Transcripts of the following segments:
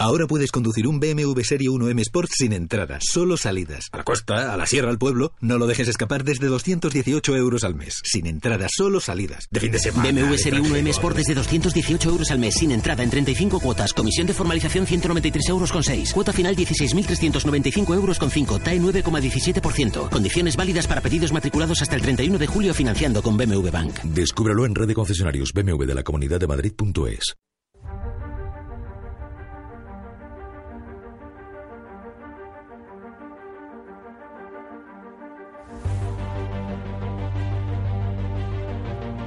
Ahora puedes conducir un BMW Serie 1M Sport sin entradas, solo salidas. A la costa, a la sierra, al pueblo. No lo dejes escapar desde 218 euros al mes. Sin entradas, solo salidas. De fin de semana. BMW Serie 1M Sport desde 218 euros al mes, sin entrada en 35 cuotas. Comisión de formalización 193 euros con 6. Cuota final 16.395 euros con 5. TAE 9,17%. Condiciones válidas para pedidos matriculados hasta el 31 de julio financiando con BMW Bank. Descúbrelo en red de concesionarios BMW de la Comunidad de Madrid.es.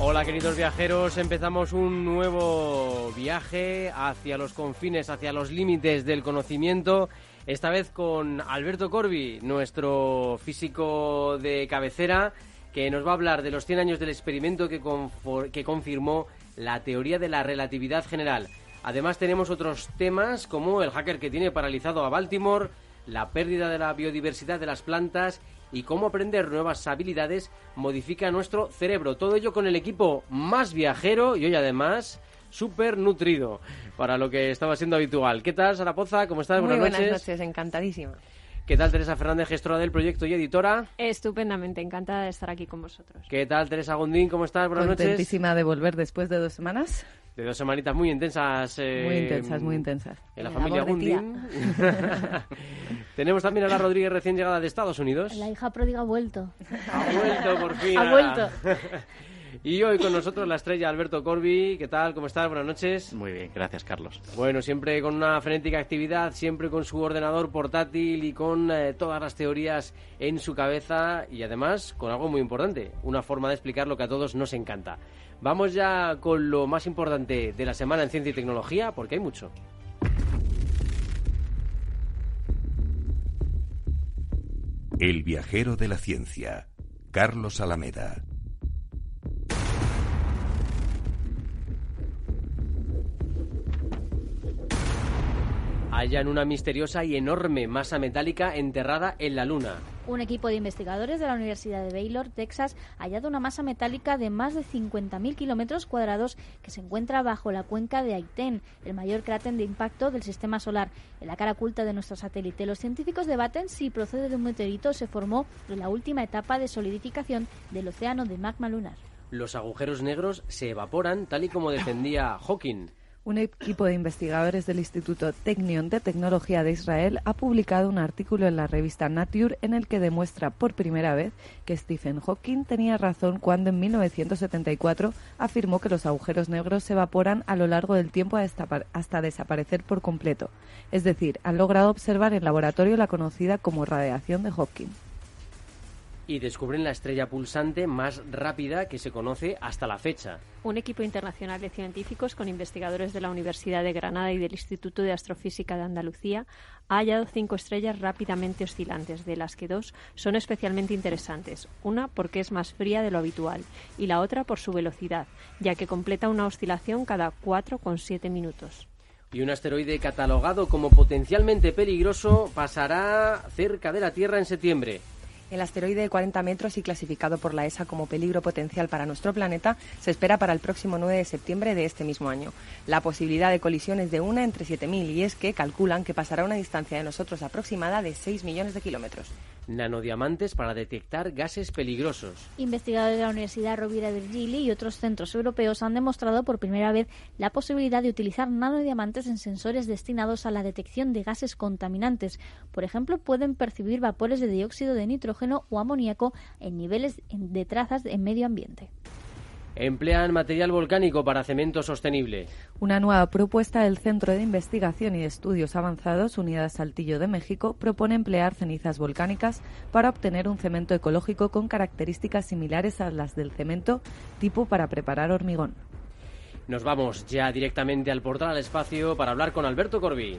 Hola queridos viajeros, empezamos un nuevo viaje hacia los confines, hacia los límites del conocimiento, esta vez con Alberto Corbi, nuestro físico de cabecera, que nos va a hablar de los 100 años del experimento que, que confirmó la teoría de la relatividad general. Además tenemos otros temas como el hacker que tiene paralizado a Baltimore, la pérdida de la biodiversidad de las plantas y cómo aprender nuevas habilidades modifica nuestro cerebro. Todo ello con el equipo más viajero y hoy además súper nutrido para lo que estaba siendo habitual. ¿Qué tal, Sara Poza? ¿Cómo estás? Muy buenas, buenas noches, encantadísima. ¿Qué tal, Teresa Fernández, gestora del proyecto y editora? Estupendamente, encantada de estar aquí con vosotros. ¿Qué tal, Teresa Gondín? ¿Cómo estás? Buenas noches. Contentísima de volver después de dos semanas. De dos semanitas muy intensas. Eh, muy intensas, muy intensas. En la familia Gundín. Tenemos también a la Rodríguez recién llegada de Estados Unidos. La hija pródiga ha vuelto. Ha vuelto, por fin. Ha vuelto. Y hoy con nosotros la estrella Alberto Corbi. ¿Qué tal? ¿Cómo estás? Buenas noches. Muy bien, gracias Carlos. Bueno, siempre con una frenética actividad, siempre con su ordenador portátil y con eh, todas las teorías en su cabeza y además con algo muy importante, una forma de explicar lo que a todos nos encanta. Vamos ya con lo más importante de la semana en ciencia y tecnología, porque hay mucho. El viajero de la ciencia, Carlos Alameda. Hallan una misteriosa y enorme masa metálica enterrada en la Luna. Un equipo de investigadores de la Universidad de Baylor, Texas, ha hallado una masa metálica de más de 50.000 kilómetros cuadrados que se encuentra bajo la cuenca de Aitén, el mayor cráter de impacto del sistema solar, en la cara oculta de nuestro satélite. Los científicos debaten si procede de un meteorito o se formó en la última etapa de solidificación del océano de magma lunar. Los agujeros negros se evaporan, tal y como defendía Hawking. Un equipo de investigadores del Instituto Technion de Tecnología de Israel ha publicado un artículo en la revista Nature en el que demuestra por primera vez que Stephen Hawking tenía razón cuando en 1974 afirmó que los agujeros negros se evaporan a lo largo del tiempo hasta, desaparecer por completo. Es decir, han logrado observar en laboratorio la conocida como radiación de Hawking y descubren la estrella pulsante más rápida que se conoce hasta la fecha. Un equipo internacional de científicos con investigadores de la Universidad de Granada y del Instituto de Astrofísica de Andalucía ha hallado cinco estrellas rápidamente oscilantes, de las que dos son especialmente interesantes. Una porque es más fría de lo habitual y la otra por su velocidad, ya que completa una oscilación cada 4,7 minutos. Y un asteroide catalogado como potencialmente peligroso pasará cerca de la Tierra en septiembre. El asteroide de 40 metros y clasificado por la ESA como peligro potencial para nuestro planeta se espera para el próximo 9 de septiembre de este mismo año. La posibilidad de colisión es de una entre 7.000 y es que calculan que pasará a una distancia de nosotros aproximada de 6 millones de kilómetros. Nanodiamantes para detectar gases peligrosos. Investigadores de la Universidad Rovira Virgili y otros centros europeos han demostrado por primera vez la posibilidad de utilizar nanodiamantes en sensores destinados a la detección de gases contaminantes. Por ejemplo, pueden percibir vapores de dióxido de nitrógeno o amoníaco en niveles de trazas en medio ambiente. Emplean material volcánico para cemento sostenible. Una nueva propuesta del Centro de Investigación y Estudios Avanzados Unidad Saltillo de México propone emplear cenizas volcánicas para obtener un cemento ecológico con características similares a las del cemento tipo para preparar hormigón. Nos vamos ya directamente al portal al espacio para hablar con Alberto Corbí.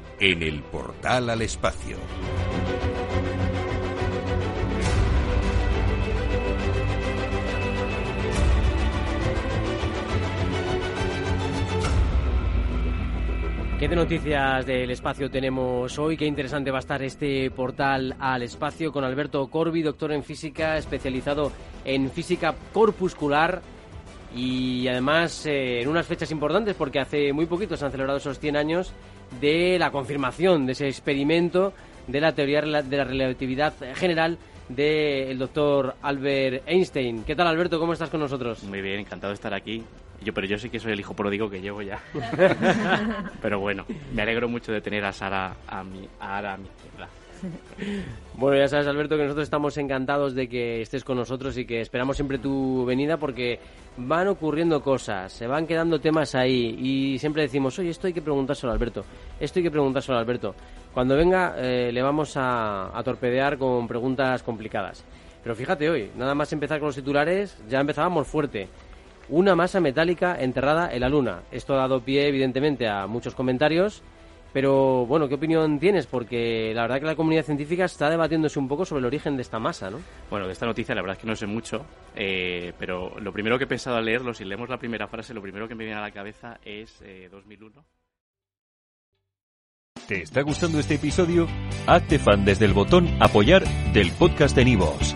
en el portal al espacio. ¿Qué de noticias del espacio tenemos hoy? Qué interesante va a estar este portal al espacio con Alberto Corbi, doctor en física, especializado en física corpuscular y además eh, en unas fechas importantes porque hace muy poquito se han celebrado esos 100 años de la confirmación de ese experimento de la teoría de la relatividad general del doctor Albert Einstein. ¿Qué tal, Alberto? ¿Cómo estás con nosotros? Muy bien, encantado de estar aquí. Yo, pero yo sí que soy el hijo pródigo que llevo ya. pero bueno, me alegro mucho de tener a Sara a mi, a Ara a mi Bueno, ya sabes, Alberto, que nosotros estamos encantados de que estés con nosotros y que esperamos siempre tu venida porque van ocurriendo cosas, se van quedando temas ahí y siempre decimos, oye, esto hay que preguntárselo a Alberto, esto hay que preguntárselo a Alberto. Cuando venga eh, le vamos a, a torpedear con preguntas complicadas. Pero fíjate hoy, nada más empezar con los titulares, ya empezábamos fuerte. Una masa metálica enterrada en la Luna. Esto ha dado pie, evidentemente, a muchos comentarios pero bueno, ¿qué opinión tienes? Porque la verdad que la comunidad científica está debatiéndose un poco sobre el origen de esta masa, ¿no? Bueno, de esta noticia la verdad es que no sé mucho, eh, pero lo primero que he pensado al leerlo, si leemos la primera frase, lo primero que me viene a la cabeza es 2001. Eh, ¿Te está gustando este episodio? Hazte fan desde el botón apoyar del podcast de Nivos.